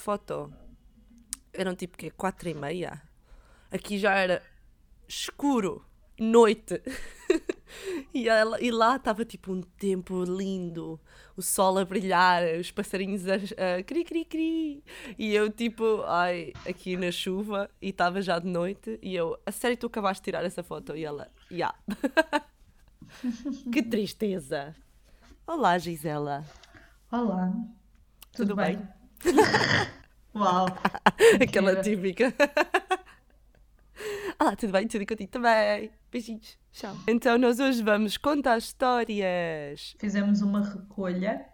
foto. Eram tipo que quatro e meia. Aqui já era escuro, noite. e, ela, e lá estava tipo um tempo lindo, o sol a brilhar, os passarinhos a, a cri cri cri. E eu tipo, ai, aqui na chuva e estava já de noite. E eu, a sério, tu acabaste de tirar essa foto? E ela, já. Yeah. que tristeza. Olá, Gisela. Olá. Tudo, Tudo bem? bem? Uau. Aquela típica. Olá, tudo bem? Tudo contigo também. Beijinhos. Tchau. Então, nós hoje vamos contar histórias. Fizemos uma recolha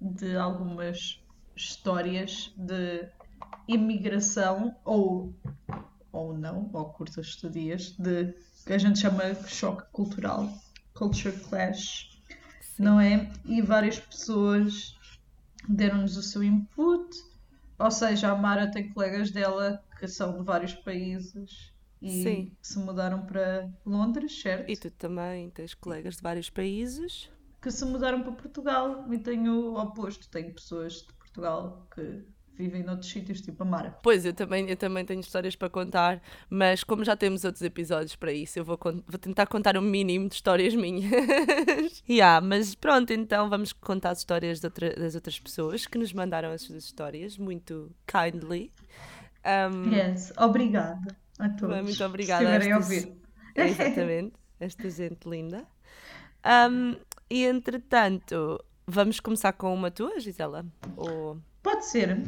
de algumas histórias de imigração ou, ou não, ou curtas estadias, de que a gente chama choque cultural, culture clash, Sim. não é? E várias pessoas deram-nos o seu input, ou seja, a Mara tem colegas dela que são de vários países e Sim. se mudaram para Londres, certo? E tu também tens colegas de vários países que se mudaram para Portugal e tenho o oposto, tenho pessoas de Portugal que vivem noutros sítios, tipo a Mara. Pois, eu também, eu também tenho histórias para contar, mas como já temos outros episódios para isso, eu vou, vou tentar contar o um mínimo de histórias minhas. yeah, mas pronto, então vamos contar as histórias outra, das outras pessoas que nos mandaram as suas histórias, muito kindly. Um, yes, obrigada a todos. Muito obrigada. Se a ouvir. Exatamente, esta gente linda. Um, e entretanto, vamos começar com uma tua, Gisela? Ou... Pode ser.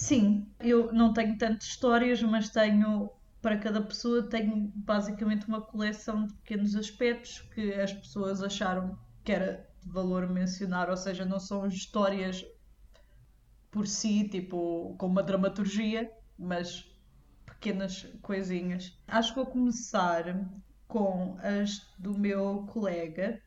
Sim, eu não tenho tantas histórias, mas tenho, para cada pessoa, tenho basicamente uma coleção de pequenos aspectos que as pessoas acharam que era de valor mencionar, ou seja, não são histórias por si, tipo, com uma dramaturgia, mas pequenas coisinhas. Acho que vou começar com as do meu colega,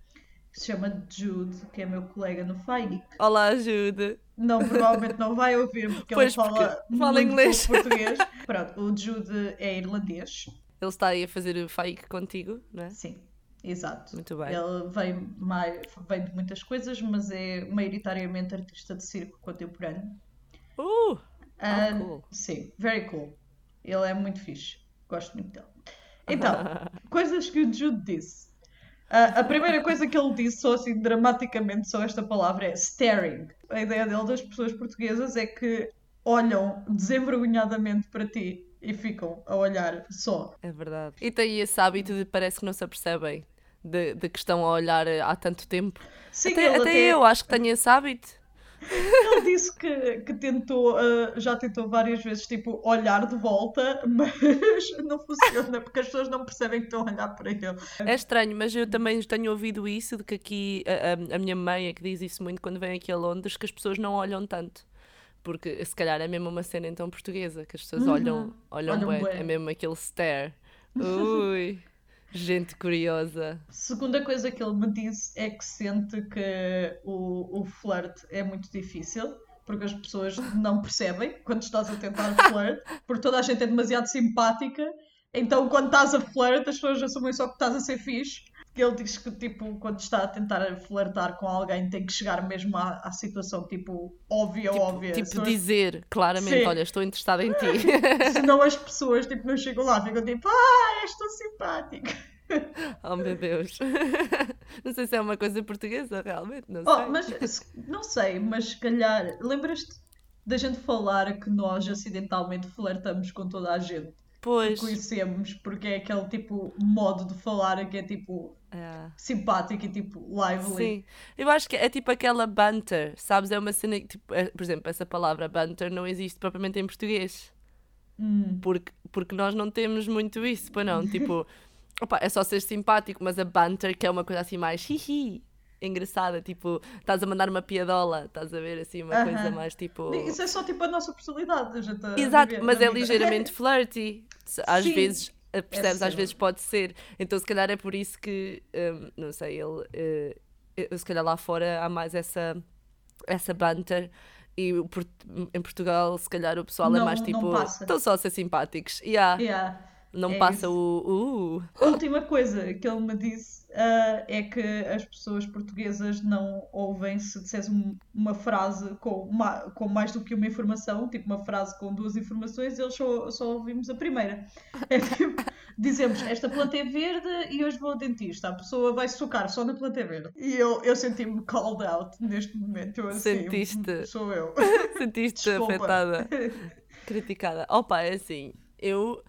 que se chama Jude, que é meu colega no FAIC. Olá, Jude. Não, provavelmente não vai ouvir porque pois ele fala, fala inglês. português. Pronto, o Jude é irlandês. Ele está aí a fazer o FAIC contigo, não é? Sim. Exato. Muito bem. Ele vem, mais, vem de muitas coisas, mas é maioritariamente artista de circo contemporâneo. Uh! Uh, cool. Sim, very cool. Ele é muito fixe. Gosto muito dele. Então, coisas que o Jude disse. Uh, a primeira coisa que ele disse, só assim dramaticamente, só esta palavra é staring. A ideia dele das pessoas portuguesas é que olham desenvergonhadamente para ti e ficam a olhar só. É verdade. E tem esse hábito de parece que não se apercebem de, de que estão a olhar há tanto tempo. Sim, até, até, até eu acho que tenho esse hábito. Ele disse que, que tentou, uh, já tentou várias vezes, tipo, olhar de volta, mas não funciona porque as pessoas não percebem que estão a olhar para ele. É estranho, mas eu também tenho ouvido isso, de que aqui, a, a, a minha mãe é que diz isso muito quando vem aqui a Londres, que as pessoas não olham tanto porque se calhar é mesmo uma cena então portuguesa, que as pessoas uhum. olham, olham, olham bem, bem, é mesmo aquele stare. Ui. Gente curiosa. Segunda coisa que ele me disse é que sente que o, o flirt é muito difícil, porque as pessoas não percebem quando estás a tentar flirt, porque toda a gente é demasiado simpática. Então, quando estás a flirt, as pessoas assumem só que estás a ser fixe. Ele diz que, tipo, quando está a tentar flertar com alguém, tem que chegar mesmo à, à situação, tipo, óbvia, tipo, óbvia. Tipo, pessoas... dizer claramente: Sim. Olha, estou interessada em ti. Senão as pessoas, tipo, não chegam lá, ficam tipo: Ah, és tão simpático. Oh meu Deus. Não sei se é uma coisa portuguesa, realmente, não oh, sei. Mas, não sei, mas se calhar. Lembras-te da gente falar que nós acidentalmente flertamos com toda a gente? Pois. Que conhecemos, porque é aquele tipo modo de falar que é tipo é. simpático e tipo lively. Sim, eu acho que é tipo aquela banter, sabes? É uma cena que, tipo, é, por exemplo, essa palavra banter não existe propriamente em português. Hum. Porque, porque nós não temos muito isso, pois não? Tipo, opa, é só ser simpático, mas a banter, que é uma coisa assim mais hihi, engraçada, tipo, estás a mandar uma piadola, estás a ver assim, uma uh -huh. coisa mais tipo. Isso é só tipo a nossa personalidade, a gente Exato, mas é ligeiramente flirty. Às Sim. vezes percebes, é às vezes pode ser. Então se calhar é por isso que, um, não sei, ele uh, se calhar lá fora há mais essa, essa banter. E em Portugal, se calhar, o pessoal é não, é mais tipo. Estão só a ser simpáticos. Yeah. Yeah. Não É passa isso. o. Uh. A última coisa que ele me disse ah, é que as pessoas portuguesas não ouvem se disseres um- uma frase com, ma- com mais do que uma informação, tipo uma frase com duas informações, eles só, só ouvimos a primeira. É tipo, dizemos esta planta é verde e hoje vou ao dentista. A pessoa vai socar só na planta é verde. E eu, eu senti-me called out neste momento. Eu assim, Sentiste? Sou eu. Sentiste Desculpa. afetada, criticada. Opa, é assim, eu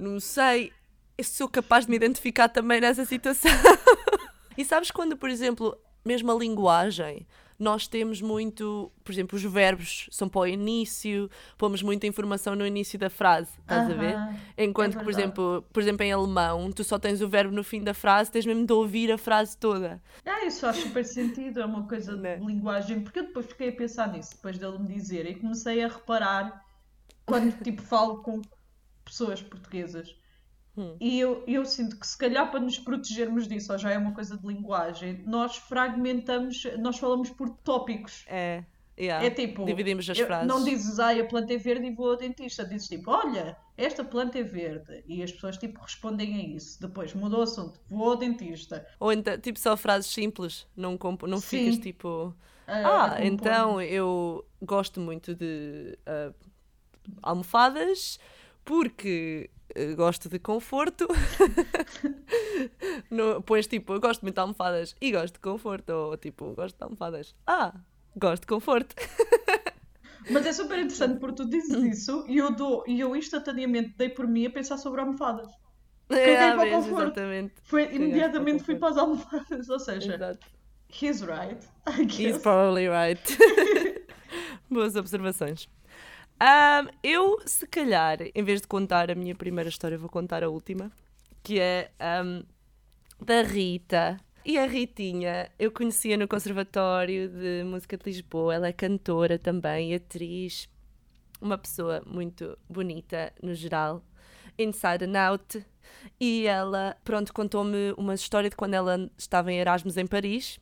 não sei se sou capaz de me identificar também nessa situação. e sabes quando, por exemplo, mesmo a linguagem, nós temos muito, por exemplo, os verbos são para o início, pomos muita informação no início da frase, estás a ver? Aham, Enquanto é que, por exemplo, por exemplo, em alemão, tu só tens o verbo no fim da frase, tens mesmo de ouvir a frase toda. Ah, isso faz super sentido, é uma coisa Né? de linguagem, porque eu depois fiquei a pensar nisso, depois dele me dizer, e comecei a reparar quando tipo falo com pessoas portuguesas. Hum. E eu, eu sinto que se calhar para nos protegermos disso, ou já é uma coisa de linguagem, nós fragmentamos, nós falamos por tópicos. É, yeah. É tipo, dividimos as eu- frases. não dizes, ai, a planta é verde e vou ao dentista. Dizes tipo, olha, esta planta é verde. E as pessoas tipo respondem a isso. Depois mudou o assunto, vou ao dentista. Ou então, tipo, só frases simples, não, comp- não Sim. ficas tipo. Ah, Ah, então eu gosto muito de ah, almofadas porque eh, gosto de conforto. no, pões tipo, eu gosto muito de almofadas e gosto de conforto. Ou tipo, gosto de almofadas. Ah, gosto de conforto. Mas é super interessante porque tu dizes isso e eu dou, e eu instantaneamente dei por mim a pensar sobre almofadas. É, para o conforto. exatamente. Foi, imediatamente fui para as almofadas, ou seja, Exato. he's right, I He's guess. probably right. Boas observações. Ahm, eu, se calhar, em vez de contar a minha primeira história, vou contar a última, que é ahm, da Rita. E a Ritinha, eu conhecia no Conservatório de Música de Lisboa. Ela é cantora também, atriz, uma pessoa muito bonita no geral, inside and out. E ela, pronto, contou-me uma história de quando ela estava em Erasmus em Paris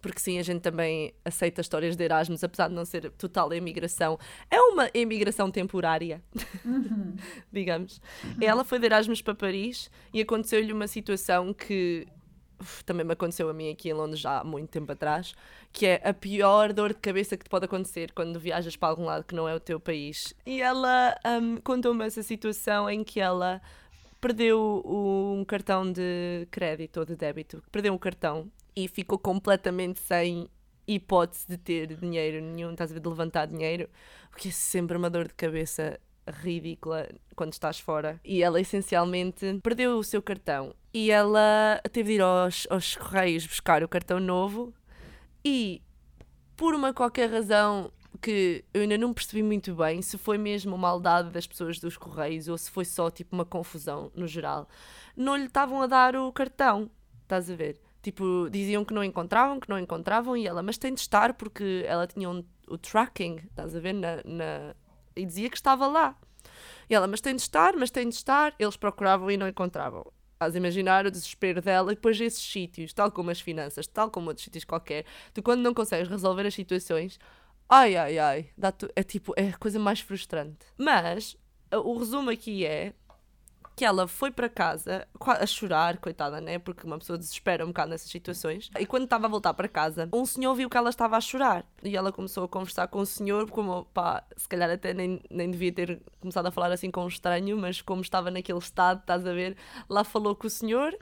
porque sim, a gente também aceita histórias de Erasmus, apesar de não ser total imigração. É uma imigração temporária, digamos. Ela foi de Erasmus para Paris e aconteceu-lhe uma situação que uf, também me aconteceu a mim aqui em Londres já há muito tempo atrás, que é a pior dor de cabeça que te pode acontecer quando viajas para algum lado que não é o teu país. E ela hum, contou-me essa situação em que ela perdeu um cartão de crédito ou de débito, perdeu um cartão e ficou completamente sem hipótese de ter dinheiro nenhum, estás a ver, de levantar dinheiro, o que é sempre uma dor de cabeça ridícula quando estás fora. E ela essencialmente perdeu o seu cartão e ela teve de ir aos, aos correios buscar o cartão novo e por uma qualquer razão que eu ainda não percebi muito bem se foi mesmo maldade das pessoas dos correios ou se foi só tipo uma confusão no geral, não lhe estavam a dar o cartão, estás a ver? Tipo, diziam que não encontravam, que não encontravam e ela, mas tem de estar porque ela tinha um- o tracking, estás a ver? Na, na- e dizia que estava lá. E ela, mas tem de estar, mas tem de estar. Eles procuravam e não encontravam. Estás a imaginar o desespero dela e depois esses sítios, tal como as finanças, tal como outros sítios qualquer, tu quando não consegues resolver as situações, ai ai ai, é tipo, é a coisa mais frustrante. Mas o resumo aqui é que ela foi para casa a chorar, coitada, né? Porque uma pessoa desespera um bocado nessas situações. E quando estava a voltar para casa, um senhor viu que ela estava a chorar. E ela começou a conversar com o senhor, como, pá, se calhar até nem, nem devia ter começado a falar assim com um estranho, mas como estava naquele estado, estás a ver, lá falou com o senhor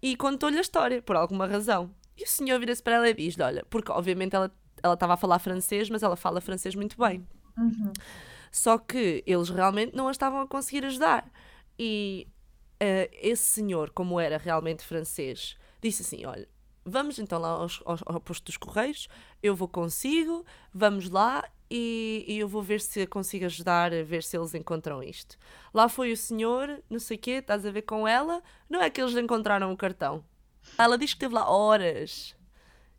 e contou-lhe a história, por alguma razão. E o senhor vira-se para ela e diz-lhe: Olha, porque obviamente ela ela estava a falar francês, mas ela fala francês muito bem. Só que eles realmente não a estavam a conseguir ajudar. E eh, esse senhor, como era realmente francês, disse assim: Olha, vamos então lá aos, aos, ao posto dos Correios, eu vou consigo, vamos lá e, e eu vou ver se consigo ajudar, a ver se eles encontram isto. Lá foi o senhor, não sei o quê, estás a ver com ela, não é que eles encontraram o cartão. Ela diz que esteve lá horas.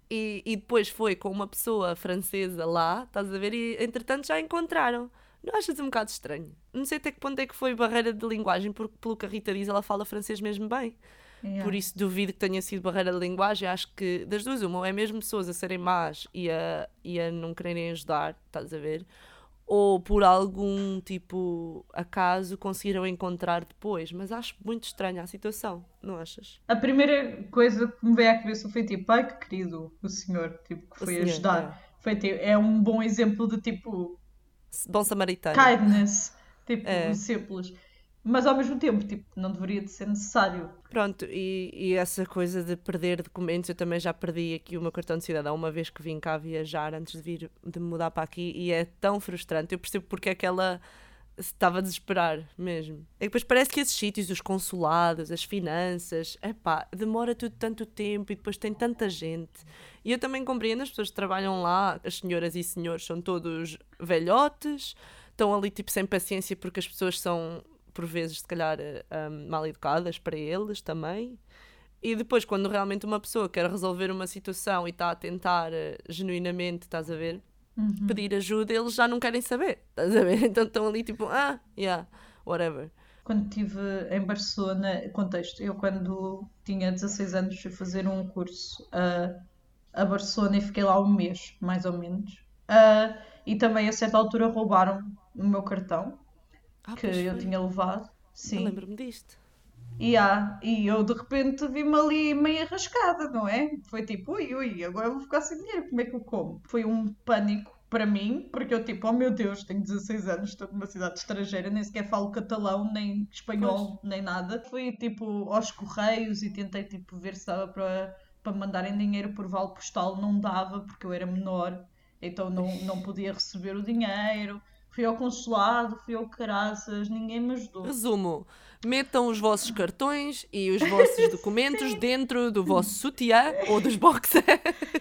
E, e depois foi com uma pessoa francesa lá, estás a ver? E entretanto já encontraram. Não achas um bocado estranho? Não sei até que ponto é que foi barreira de linguagem, porque pelo que a Rita diz, ela fala francês mesmo bem. Yeah. Por isso duvido que tenha sido barreira de linguagem. Acho que das duas, uma, ou é mesmo pessoas a serem más e a, e a não quererem ajudar, estás a ver? ou por algum tipo acaso conseguiram encontrar depois. Mas acho muito estranha a situação, não achas? A primeira coisa que me veio à cabeça foi tipo, ai que querido o senhor, tipo, que foi senhor, ajudar. é. Foi, tipo, é um bom exemplo de tipo Bom samaritano. kindness, tipo, É. simples. Mas ao mesmo tempo, tipo, não deveria de ser necessário. Pronto, e, e essa coisa de perder documentos, eu também já perdi aqui o meu cartão de cidadão uma vez que vim cá viajar antes de vir de mudar para aqui e é tão frustrante. Eu percebo porque é que ela estava a desesperar mesmo. É que depois parece que esses sítios, os consulados, as finanças, epá, demora tudo tanto tempo e depois tem tanta gente. E eu também compreendo as pessoas que trabalham lá, as senhoras e senhores são todos velhotes, estão ali tipo sem paciência porque as pessoas são por vezes, se calhar, eh, um, mal educadas para eles também. E depois, quando realmente uma pessoa quer resolver uma situação e está a tentar eh, genuinamente, estás a ver, pedir ajuda, eles já não querem saber, estás a ver? Então estão ali tipo, ah, yeah, whatever. Quando estive em Barcelona, contexto, eu quando tinha 16 anos fui fazer um curso a, a Barcelona e fiquei lá um mês, mais ou menos. Ah, e também a certa altura roubaram o meu cartão Ah, que eu foi. tinha levado. Eu Sim. lembro-me disto. E, há, e eu de repente vi-me ali meio arrascada, não é? Foi tipo, ui, ui, agora vou ficar sem dinheiro, como é que eu como? Foi um pânico para mim, porque eu tipo, oh meu Deus, tenho 16 anos, estou numa cidade estrangeira, nem sequer falo catalão, nem espanhol, nem nada. Fui tipo aos correios e tentei tipo ver se dava para para mandarem dinheiro por vale postal, não dava porque eu era menor, então não, não podia receber o dinheiro. Fui ao consulado, fui ao caraças, ninguém me ajudou. Resumo: metam os vossos cartões e os vossos documentos dentro do vosso sutiã ou dos boxers.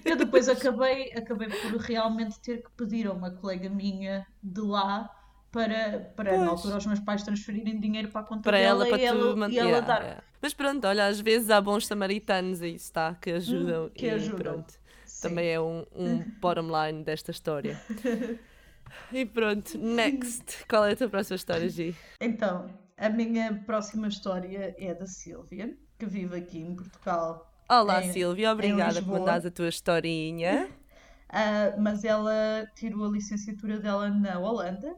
Eu depois acabei, acabei por realmente ter que pedir a uma colega minha de lá para, para na altura, os meus pais transferirem dinheiro para a conta para dela ela, para e ela, tu man- e ela Yeah, dar. yeah. Mas pronto, olha, às vezes há bons samaritanos aí está que ajudam. Hum, que e ajudam. pronto. Sim. Também é um, um bottom line desta história. E pronto, next. Qual é a tua próxima história, Gi? Então, a minha próxima história é da Sílvia, que vive aqui em Portugal. Olá, Em- Silvia, obrigada por mandares a tua historinha. Ah, mas ela tirou a licenciatura dela na Holanda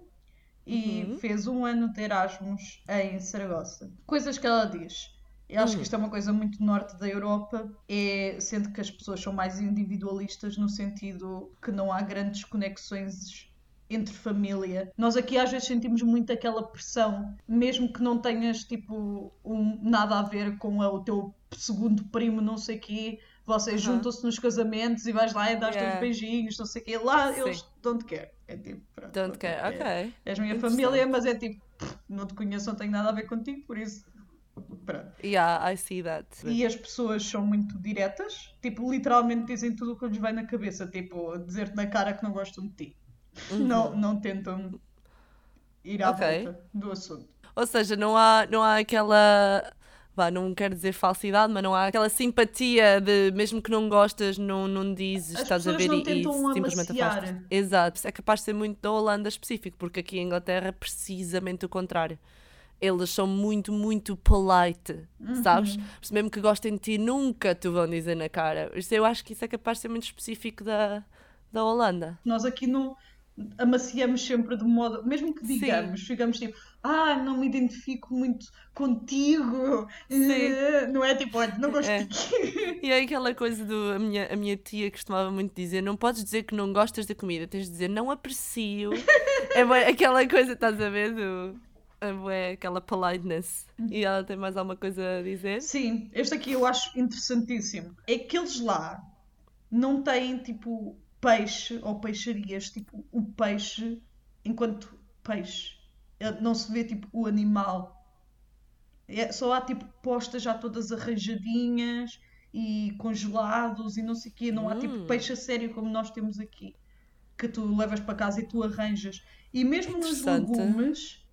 e Uhum. fez um ano de Erasmus em Saragossa. Coisas que ela diz. Eu acho Hum. que isto é uma coisa muito norte da Europa, é, sendo que as pessoas são mais individualistas no sentido que não há grandes conexões entre família. Nós aqui às vezes sentimos muito aquela pressão, mesmo que não tenhas tipo um, nada a ver com o teu segundo primo, não sei quê. Vocês juntam-se nos casamentos e vais lá e dás Yeah. teus beijinhos, não sei o quê. Lá Sim. eles don't care. É tipo, pronto, Don't care, é- ok. És minha família, mas é tipo, não te conheço, não tenho nada a ver contigo, por isso. Pronto. Yeah, I see that. E as pessoas são muito diretas, tipo, literalmente dizem tudo o que lhes vai na cabeça, tipo, dizer-te na cara que não gostam de ti. Não, não tentam ir à Uhum. Ok. volta do assunto. Ou seja, não há, não há aquela. Vá, não quero dizer falsidade, mas não há aquela simpatia de mesmo que não gostas, não, não dizes, As estás a ver e, e simplesmente afastas. Exato. É capaz de ser muito da Holanda específico, porque aqui em Inglaterra é precisamente o contrário. Eles são muito, muito polite, Uhum. sabes? Isso mesmo que gostem de ti, nunca te vão dizer na cara. Isso eu acho que isso é capaz de ser muito específico da, da Holanda. Nós aqui não amaciamos sempre de modo, mesmo que Sim. digamos, ficamos tipo, ah, não me identifico muito contigo. Sim. Eh, Não é tipo, olha, não gosto É. de ti. E é aquela coisa do. A minha, a minha tia costumava muito dizer: não podes dizer que não gostas da comida, tens de dizer não aprecio. é bué aquela coisa, estás a ver? Do, é aquela politeness. E ela tem mais alguma coisa a dizer? Sim, este aqui eu acho interessantíssimo. É que eles lá não têm tipo peixe ou peixarias, tipo o peixe enquanto peixe. Eh, Não se vê tipo o animal. É, só há tipo postas já todas arranjadinhas e congelados e não sei o quê. Não há tipo Hum. peixe a sério como nós temos aqui. Que tu levas para casa e tu arranjas. E mesmo nos legumes,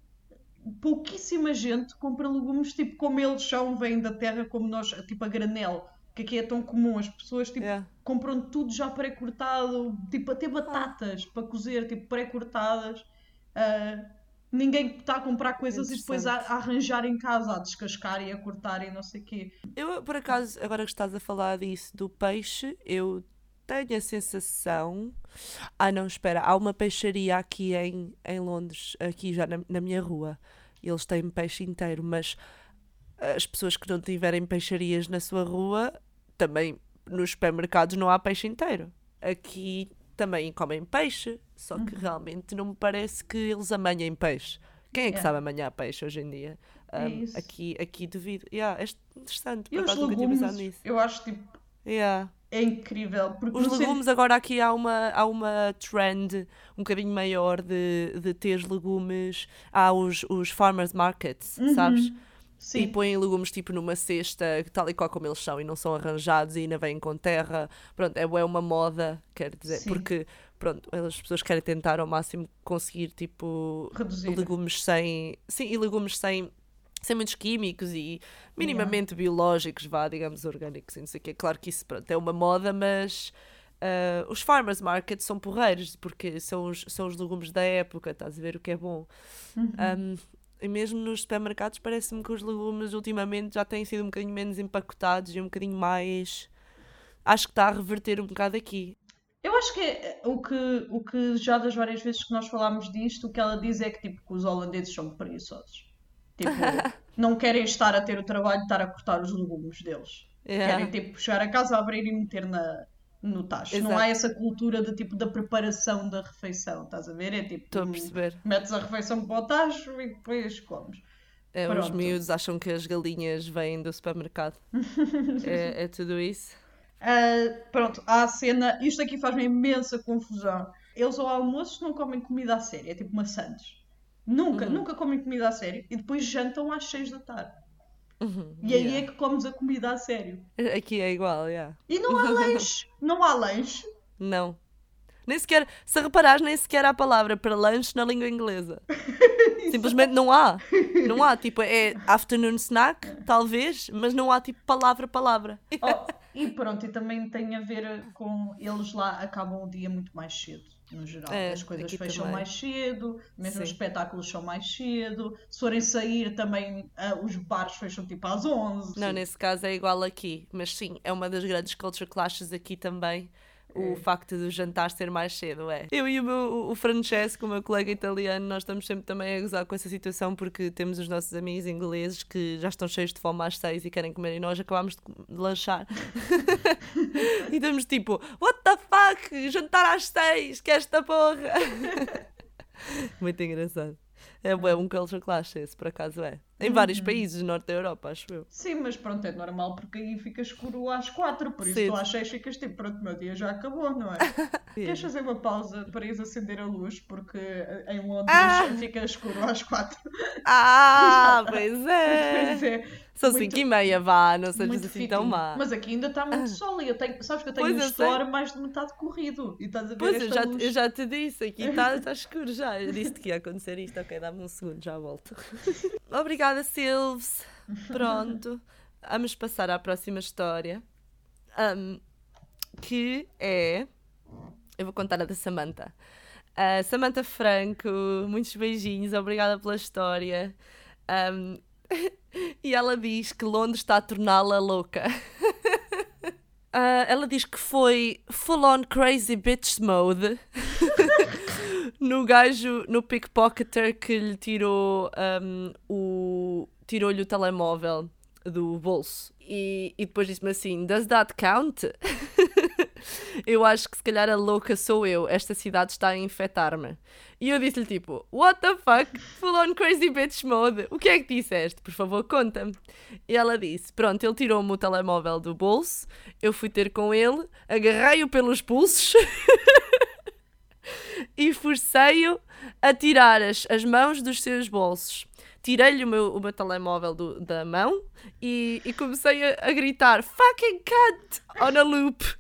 pouquíssima gente compra legumes tipo como eles são, vêm da terra como nós, tipo a granel, que aqui é tão comum. As pessoas tipo, Yeah. compram tudo já pré-cortado, tipo até batatas para cozer, tipo pré-cortadas. Ah, ninguém está a comprar coisas e depois a, a arranjar em casa, a descascar e a cortar e não sei o quê. Eu, por acaso, agora que estás a falar disso do peixe, eu tenho a sensação. Ah, não, espera, há uma peixaria aqui em, em Londres, aqui já na, na minha rua. Eles têm peixe inteiro, mas as pessoas que não tiverem peixarias na sua rua também nos supermercados não há peixe inteiro. Aqui também comem peixe, só que realmente não me parece que eles amanhem peixe. Quem é que É. sabe amanhar peixe hoje em dia? É Um, isso. aqui, aqui devido. Yeah, é interessante, E os legumes, nisso. eu acho tipo, Yeah. é incrível. Os legumes, agora aqui há uma, há uma trend um bocadinho maior de, de ter legumes. Há os, os farmers markets, Uhum. sabes? Sen- E Sim, põem legumes tipo numa cesta, tal e qual como eles são, e não são arranjados e ainda vêm com terra. Pronto, é, é uma moda, quer dizer, Sim. porque pronto, as pessoas querem tentar ao máximo conseguir tipo reduzir. legumes sem. Sim, e legumes sem. Sem muitos químicos e minimamente biológicos, vá, digamos, orgânicos e não sei o quê. Claro que isso pronto, é uma moda, mas ah, os farmers markets são porreiros, porque são os, são os legumes da época, estás a ver o que é bom. Uhum. Um, e mesmo nos supermercados parece-me que os legumes ultimamente já têm sido um bocadinho menos empacotados e um bocadinho mais. Acho que está a reverter um bocado aqui. Eu acho que é o que, o que já das várias vezes que nós falámos disto, o que ela diz é que tipo, que os holandeses são preguiçosos. Tipo, não querem estar a ter o trabalho de estar a cortar os legumes deles. Yeah. Querem tipo chegar a casa, abrir e meter na, no tacho. Não Exato. há essa cultura de tipo da preparação da refeição, estás a ver? É tipo, Estou a perceber. metes a refeição para o tacho e depois comes. É, os miúdos acham que as galinhas vêm do supermercado. é, é tudo isso. Ah, pronto, há a cena. Isto aqui faz-me imensa confusão. Eles ao almoço não comem comida a sério, é tipo maçãs. Nunca, Uhum. nunca comem comida a sério e depois jantam às 6 da tarde. Uhum, E aí yeah. é que comes a comida a sério. Aqui é igual, yeah. E não há lanche. não há lanche. Não. Nem sequer, se reparares, nem sequer há palavra para lanche na língua inglesa. Simplesmente não há. Não há. Tipo, é afternoon snack, talvez, mas não há tipo palavra, palavra. Oh, e pronto, e também tem a ver com eles lá acabam o dia muito mais cedo, no geral. É, As coisas fecham também. mais cedo, mesmo os Sim. espetáculos são mais cedo. Se forem sair também, ah, os bares fecham tipo às 11. Não, nesse caso é igual aqui. Mas sim, é uma das grandes culture clashes aqui também. O É. facto do jantar ser mais cedo, é. Eu e o, meu, o Francesco, o meu colega italiano, nós estamos sempre também a gozar com essa situação porque temos os nossos amigos ingleses que já estão cheios de fome às seis e querem comer e nós acabámos de, lanchar. e estamos tipo, what the fuck? Jantar às seis, que esta porra! Muito engraçado. É, bué, um culture clash esse, por acaso é. Em vários Uhum. países do norte da Europa, acho eu. Sim, mas pronto, é normal porque aí fica escuro às 4, por isso tu às 6 ficas tipo, pronto, meu dia já acabou, não é? Queres fazer uma pausa para ires acender a luz porque eh, em Londres Ah! fica escuro às 4. Ah, pois é! Pois é. São Muito- 5 e meia, vá, não sejas assim tão má. Mas aqui ainda está muito sol e eu tenho, sabes que eu tenho Pois, um store mais de metade corrido e estás a ver Pois, eu já, luz. eu já te disse, aqui está tá escuro já. Eu disse que ia acontecer isto, ok, dá-me um segundo, já volto. Obrigada, Silves. Pronto, vamos passar à próxima história, Ahm, que é... Eu vou contar a da Samantha. A Samantha Franco, muitos beijinhos, obrigada pela história. Ahm, e ela diz que Londres está a torná-la louca. Ah, ela diz que foi full on crazy bitch mode no gajo, no pickpocketer que lhe tirou um, o tirou-lhe o telemóvel do bolso e, e depois disse-me assim, does that count? eu acho que se calhar a louca sou eu, esta cidade está a infectar-me. E eu disse-lhe tipo, what the fuck? Full on crazy bitch mode. O que é que disseste? Por favor, conta-me. E ela disse, pronto, ele tirou-me o telemóvel do bolso, eu fui ter com ele, agarrei-o pelos pulsos e forcei-o a tirar as, as mãos dos seus bolsos. Tirei-lhe o meu, o meu telemóvel do- da mão e, e comecei a, a gritar fucking cunt on a loop.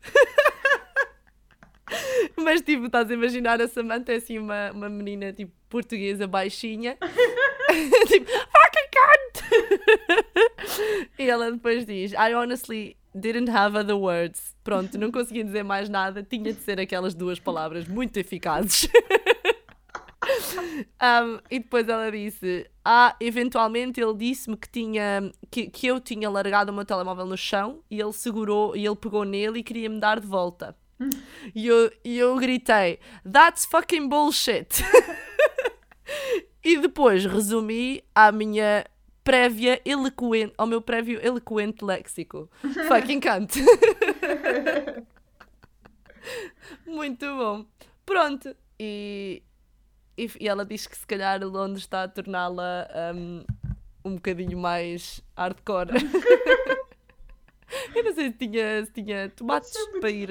Mas tipo, estás a imaginar a Samantha é assim uma, uma menina tipo portuguesa baixinha tipo fucking cunt e ela depois diz I honestly didn't have other words pronto, não conseguia dizer mais nada tinha de ser aquelas duas palavras muito eficazes Um, e depois ela disse: Ah, eventualmente ele disse-me que, tinha, que, que eu tinha largado o meu telemóvel no chão e ele segurou e ele pegou nele e queria me dar de volta. E eu, e eu gritei: That's fucking bullshit! e depois resumi à minha prévia eloquente, ao meu prévio eloquente léxico. fucking canto. Muito bom. Pronto. E, e, e ela diz que se calhar Londres está a torná-la um, um bocadinho mais hardcore. eu não sei se tinha, se tinha tomates é para ir.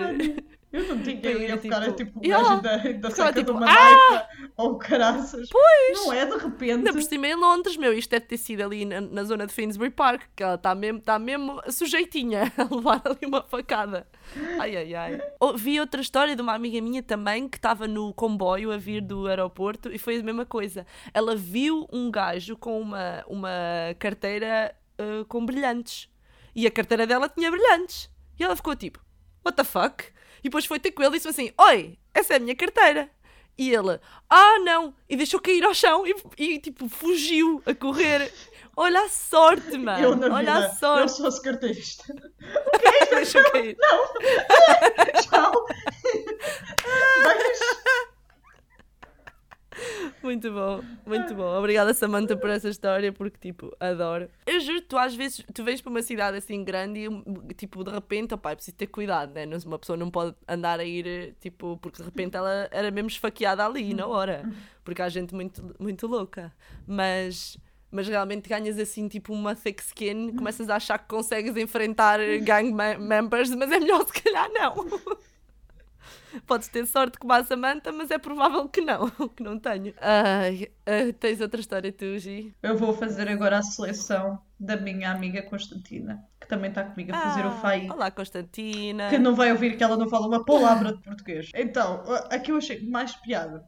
Eu não tinha, eu ia Tipo, ficar tipo o yeah. gajo da, da saca tipo, de uma "Ah!" ou caraças. Pois! Não é de repente. Ainda por cima em Londres, meu, isto deve ter sido ali na, na zona de Finsbury Park, que ela está mesmo, tá mesmo sujeitinha a levar ali uma facada. Ai, ai, ai. Oh, Vi outra história de uma amiga minha também que estava no comboio a vir do aeroporto e foi a mesma coisa. Ela viu um gajo com uma, uma carteira uh, com brilhantes e a carteira dela tinha brilhantes. E ela ficou tipo, what the fuck? E depois foi ter com ele e disse assim: Oi, essa é a minha carteira. E ele, ah não! E deixou cair ao chão e, e, tipo fugiu a correr. Olha a sorte, mano! eu na Olha vida, a sorte! eu sou secretarista. Deixou cair. Tchau! Muito bom, muito bom. Obrigada, Samantha, por essa história, porque, tipo, adoro. Eu juro, tu às vezes, tu vens para uma cidade assim grande e, tipo, de repente, opá, é preciso ter cuidado, né? Uma pessoa não pode andar a ir, tipo, porque de repente ela era mesmo esfaqueada ali, na hora. Porque há gente muito, muito louca. Mas... Mas realmente ganhas assim, tipo, uma thick skin, começas a achar que consegues enfrentar gang me- members, mas é melhor se calhar não. Podes ter sorte como a Samantha, mas é provável que não, que não tenho. Ai, tens outra história tu, Gi? Eu vou fazer agora a seleção da minha amiga Constantina, que também está comigo a fazer o Ah, FAI. Olá, Constantina. que não vai ouvir que ela não fala uma palavra de português. Então, a que eu achei mais piada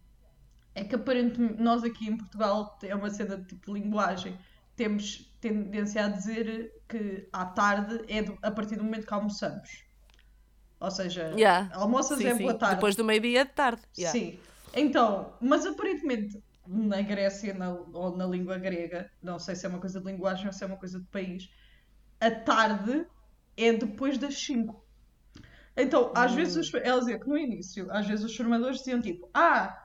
é que aparentemente nós aqui em Portugal é uma cena de tipo linguagem. Temos tendência a dizer que à tarde é do- a partir do momento que almoçamos. Ou seja, Yeah. almoças Sim, é sim. boa tarde. Depois do meio-dia de tarde. Yeah. Sim. Então, mas aparentemente na Grécia na- ou na língua grega, não sei se é uma coisa de linguagem ou se é uma coisa de país, a tarde é depois das 5. Então, às Hum. vezes, os, ela dizia que no início, às vezes os formadores diziam tipo, ah,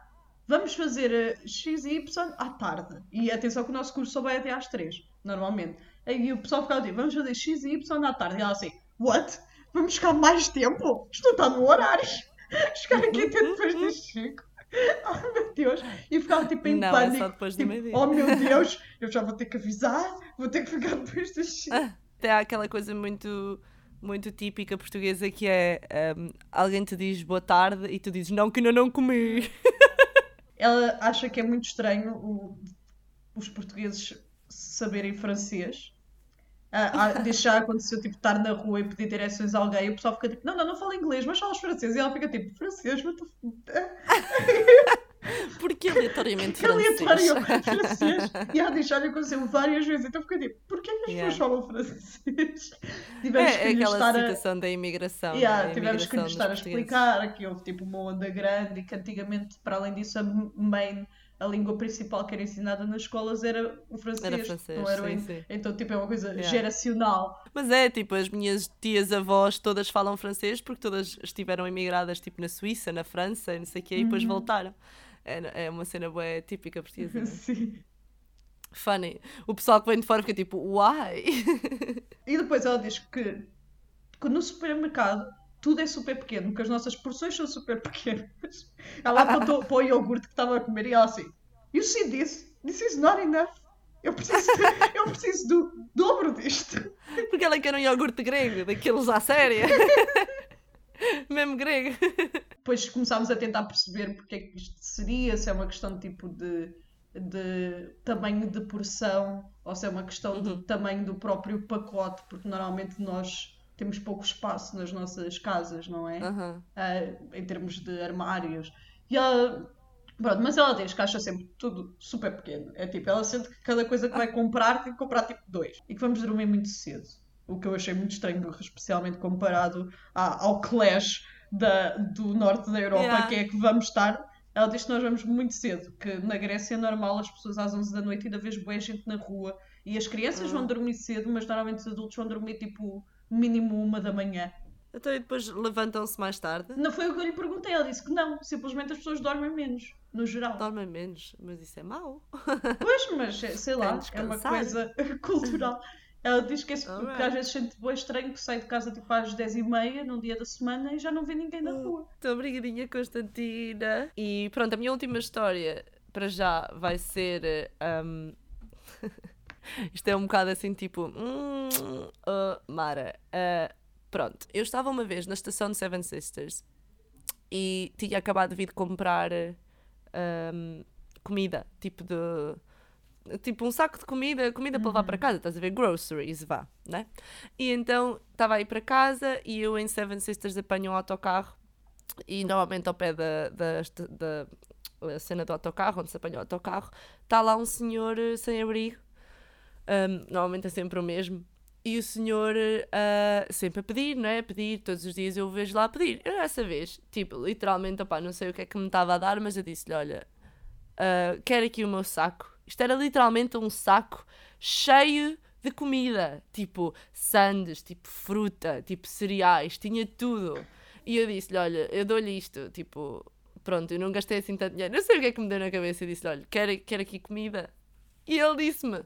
vamos fazer eh, X e Y à tarde. E atenção que o nosso curso só vai até às 3, normalmente. Aí o pessoal ficava tipo, vamos fazer X e Y à tarde. E ela assim, what? Vamos ficar mais tempo? Isto não está no horário. Chegar aqui até depois das 5. Oh meu Deus! E ficava tipo em Não, é pânico. só depois do tipo, meio-dia. oh meu Deus, eu já vou ter que avisar, vou ter que ficar depois 5. Ah, Até há aquela coisa muito, muito típica portuguesa que é um, alguém te diz boa tarde e tu dizes não que ainda não comi. Ela acha que é muito estranho o- os portugueses saberem francês. Diz que já aconteceu tipo estar na rua e pedir direções a alguém e o pessoal fica tipo, não, não, não fala inglês, mas fala francês. E ela fica tipo, francês, the f- Porque aleatoriamente que aleatório francês. francês. E ela diz, olha, aconteceu várias vezes. Então fica tipo, porquê que as Yeah. pessoas falam francês? Tivemos É, que é lhe aquela estar a... situação da imigração. Yeah, né? A tivemos que lhe imigração estar a explicar que houve tipo uma onda grande e que antigamente, para além disso, a main, a língua principal que era ensinada nas escolas era o francês. Era francês, não era sim, sim. Então, tipo, é uma coisa Yeah. geracional. Mas é, tipo, as minhas tias-avós todas falam francês porque todas estiveram imigradas, tipo, na Suíça, na França, e não sei o quê, e depois Uhum. voltaram. É, é uma cena bué típica portuguesa. né? Sim. Funny. O pessoal que vem de fora fica tipo, why? E depois ela diz que, que no supermercado tudo é super pequeno, que as nossas porções são super pequenas. Ela apontou para o iogurte que estava a comer e ela assim: You see this? This is not enough. Eu preciso, de- eu preciso do dobro disto. Porque ela quer um iogurte grego, daqueles à séria. Mesmo grego. Depois começámos a tentar perceber porque é que isto seria, se é uma questão de tipo de, de tamanho de porção ou se é uma questão do tamanho do próprio pacote, porque normalmente nós temos pouco espaço nas nossas casas, não é? Ah, em termos de armários. E ela. Pronto, mas ela diz que acha sempre tudo super pequeno. É tipo, ela sente que cada coisa que vai comprar tem que comprar tipo dois. E que vamos dormir muito cedo. O que eu achei muito estranho, especialmente comparado à- ao Clash da, do norte da Europa, Yeah. que é que vamos estar. Ela diz que nós vamos muito cedo, que na Grécia é normal as pessoas às 11 da noite ainda vês boa gente na rua. E as crianças vão dormir cedo, mas normalmente os adultos vão dormir tipo mínimo uma da manhã. Então e depois levantam-se mais tarde? Não foi o que eu lhe perguntei, ela disse que não, simplesmente as pessoas dormem menos, no geral. Dormem menos, mas isso é mau. Pois, mas sei lá, é uma coisa cultural. Ela diz que, esse, que às vezes sente bem estranho que sai de casa tipo às 10h30 num dia da semana e já não vê ninguém na rua. Estou obrigadinha, Constantina. E pronto, a minha última história para já vai ser. um, Isto é um bocado assim, tipo. hum, uh, Mara, uh, pronto. Eu estava uma vez na estação de Seven Sisters e tinha acabado de vir comprar um, comida, tipo de. Tipo um saco de comida, comida para levar para casa, estás a ver? Groceries, vá, né? E então estava aí para casa e eu em Seven Sisters apanho um autocarro e normalmente ao pé da, da, da a cena do autocarro, onde se apanha o autocarro, está lá um senhor eh, sem abrigo, Um, normalmente é sempre o mesmo, e o senhor eh, sempre a pedir, não é? A pedir, todos os dias eu o vejo lá a pedir. Eu dessa vez, tipo, literalmente, opá, não sei o que é que me estava a dar, mas eu disse-lhe, olha, ah, quero aqui o meu saco. Isto era literalmente um saco cheio de comida, tipo sandes, tipo fruta, tipo cereais, tinha tudo. E eu disse-lhe, olha, eu dou-lhe isto, tipo, pronto, eu não gastei assim tanto dinheiro. Não sei o que é que me deu na cabeça. Eu disse-lhe, olha, quero, quero aqui comida. E ele disse-me,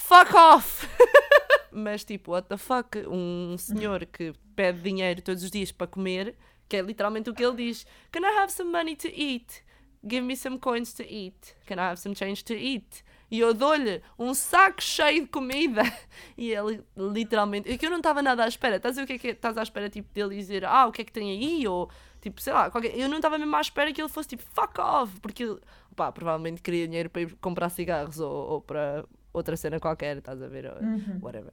fuck off! Mas tipo, what the fuck? Um senhor que pede dinheiro todos os dias para comer, que é literalmente o que ele diz: Can I have some money to eat? Give me some coins to eat. Can I have some change to eat? E eu dou-lhe um saco cheio de comida. E ele literalmente. É que eu não estava nada à espera. Estás a ver o que é que é? Estás à espera tipo, dele dizer ah, o que é que tem aí? Ou tipo, sei lá, qualquer... eu não estava mesmo à espera que ele fosse tipo fuck off. Porque ele, pá, provavelmente queria dinheiro para ir comprar cigarros ou, ou para outra cena qualquer, estás a ver? Ou Whatever.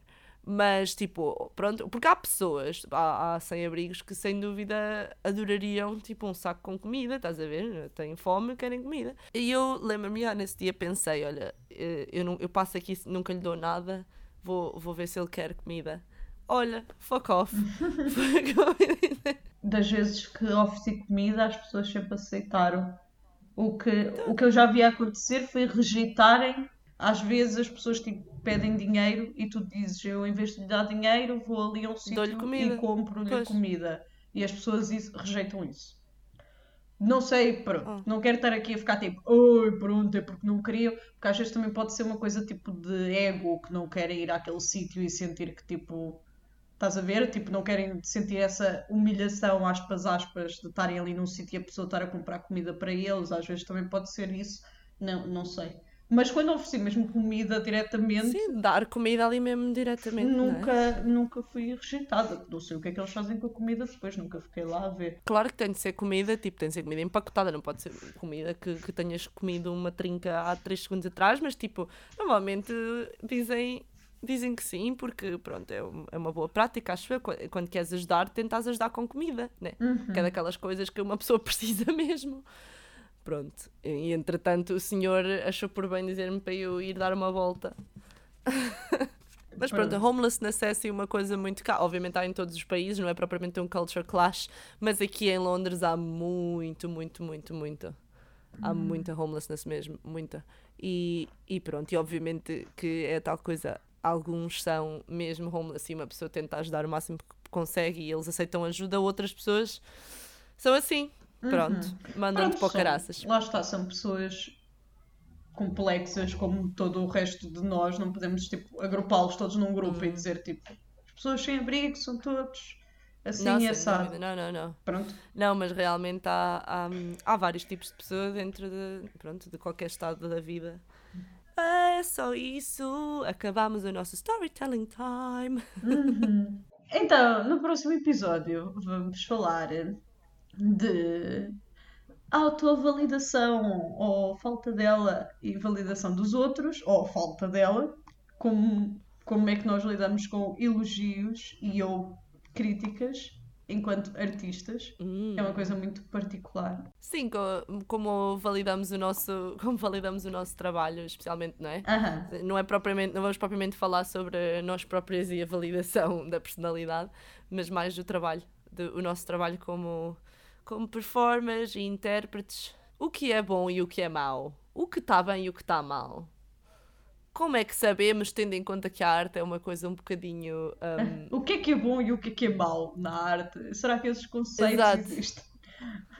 Mas, tipo, pronto, porque há pessoas, há, há sem-abrigos que sem dúvida adorariam, tipo, um saco com comida, estás a ver? Têm fome, querem comida. E eu lembro-me, ah, nesse dia pensei, olha, eh, eu, não, eu passo aqui, nunca lhe dou nada, vou, vou ver se ele quer comida. Olha, fuck off. Das vezes que ofereci comida, as pessoas sempre aceitaram. O que, o que eu já vi acontecer foi rejeitarem. Às vezes as pessoas tipo, pedem dinheiro e tu dizes, eu em vez de lhe dar dinheiro, vou ali a um sítio e compro-lhe comida. E as pessoas isso- rejeitam isso. Não sei, pronto, Oh. não quero estar aqui a ficar tipo, oi, pronto, é porque não queriam, porque às vezes também pode ser uma coisa tipo de ego, que não querem ir àquele sítio e sentir que tipo, estás a ver? Tipo, não querem sentir essa humilhação, aspas, aspas, de estarem ali num sítio e a pessoa estar a comprar comida para eles, às vezes também pode ser isso, não, não sei. Mas quando ofereci mesmo comida diretamente, Sim, dar comida ali mesmo diretamente. é? nunca, nunca fui rejeitada. Não sei o que é que eles fazem com a comida depois, nunca fiquei lá a ver. Claro que tem de ser comida, tipo, tem de ser comida empacotada, não pode ser comida que, que tenhas comido uma trinca há 3 segundos atrás, mas tipo, normalmente dizem, dizem que sim, porque pronto, é, é uma boa prática, acho eu. Qu- Quando queres ajudar, tentas ajudar com comida, né? Que é daquelas coisas que uma pessoa precisa mesmo. Pronto. E, entretanto o senhor achou por bem dizer-me para eu ir dar uma volta. Mas pronto, a homelessness é assim uma coisa muito cá. Obviamente há em todos os países, não é propriamente um culture clash, mas aqui em Londres há muito, muito, muito, muito. Há muita homelessness mesmo, muita. E, e pronto, e obviamente que é tal coisa. Alguns são mesmo homeless e uma pessoa tenta ajudar o máximo que consegue e eles aceitam ajuda, outras pessoas são assim. Pronto, mandam-te Pronto, para o caraças. Lá está, são pessoas complexas como todo o resto de nós, não podemos tipo, agrupá-los todos num grupo Hum. e dizer tipo, as pessoas sem abrigo são todos assim Não, e assado. não, não, não. Pronto. Não, mas realmente há, há, há vários tipos de pessoas dentro de, pronto, de qualquer estado da vida. É só isso. Acabamos o nosso storytelling time. Então, no próximo episódio vamos falar de autovalidação ou falta dela e validação dos outros, ou falta dela, como, como é que nós lidamos com elogios e ou críticas enquanto artistas. Hum. É uma coisa muito particular. Sim, co- como validamos o nosso, como validamos o nosso trabalho, especialmente, não é? Aham. Não é propriamente, não vamos propriamente falar sobre nós próprios e a validação da personalidade, mas mais do trabalho, do, o nosso trabalho como, como performers e intérpretes. O que é bom e o que é mau. O que está bem e o que está mal. como é que sabemos, tendo em conta que a arte é uma coisa um bocadinho. um, O que é que é bom e o que é que é mau na arte? Será que esses conceitos Exato. existem?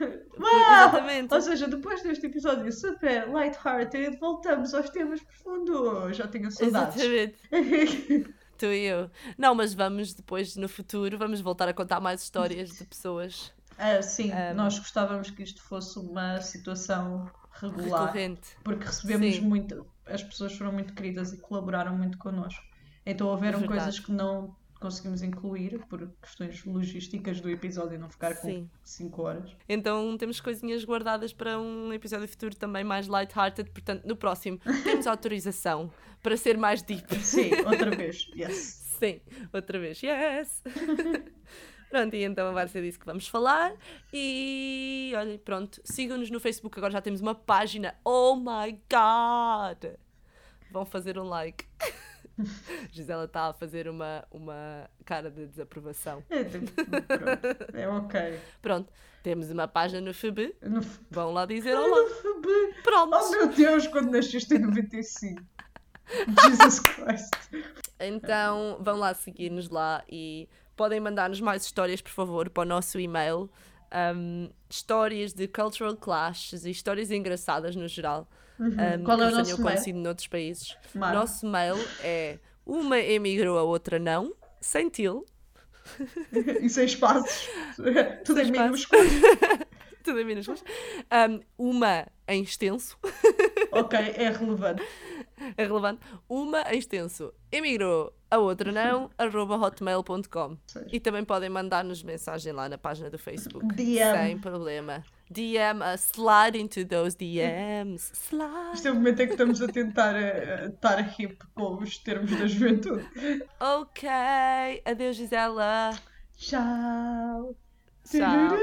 Exatamente. Ou seja, depois deste episódio super light-hearted, voltamos aos temas profundos. Já tenho saudades. Exatamente. Tu e eu. Não, mas vamos depois, no futuro, vamos voltar a contar mais histórias de pessoas Ah, sim, Um, nós gostávamos que isto fosse uma situação regular. recorrentes. Porque recebemos Sim. muito, as pessoas foram muito queridas e colaboraram muito connosco. Então houveram Verdade. coisas que não conseguimos incluir por questões logísticas do episódio não ficar com Sim. 5 horas. Então temos coisinhas guardadas para um episódio futuro também mais light-hearted. Portanto, no próximo temos autorização para ser mais deep. Sim, outra vez. Yes. Sim, outra vez. Yes! Pronto, e então vai ser disso que vamos falar. E olhem, pronto, sigam-nos no Facebook. Agora já temos uma página. Oh my god! Vão fazer um like. Gisela está a fazer uma, uma cara de desaprovação. É, pronto. É ok. Pronto, temos uma página no FB. No F- Vão lá dizer olá. no FB. Pronto. Oh meu Deus, quando nasceste em 95. Jesus Christ. Então vão lá seguir-nos lá e podem mandar-nos mais histórias, por favor, para o nosso e-mail. Um, histórias de cultural clashes e histórias engraçadas no geral. Um, Qual é o nosso mail? acontecido noutros países. Mara. Nosso mail é uma emigrou, a outra não, sem til, E sem espaços. Tudo Sem em minúsculo. tudo em minúsculas. Um, uma em extenso, Ok, é relevante. é relevante. Uma em extenso, emigrou, a outra não, arroba hotmail.com. E também podem mandar-nos mensagem lá na página do Facebook. DM. Sem problema. DM, uh, slide into those DMs. Slide. Isto é o momento em que estamos a tentar eh, estar hip com os termos da juventude. Ok. Adeus, Gisela. Tchau. Tchau.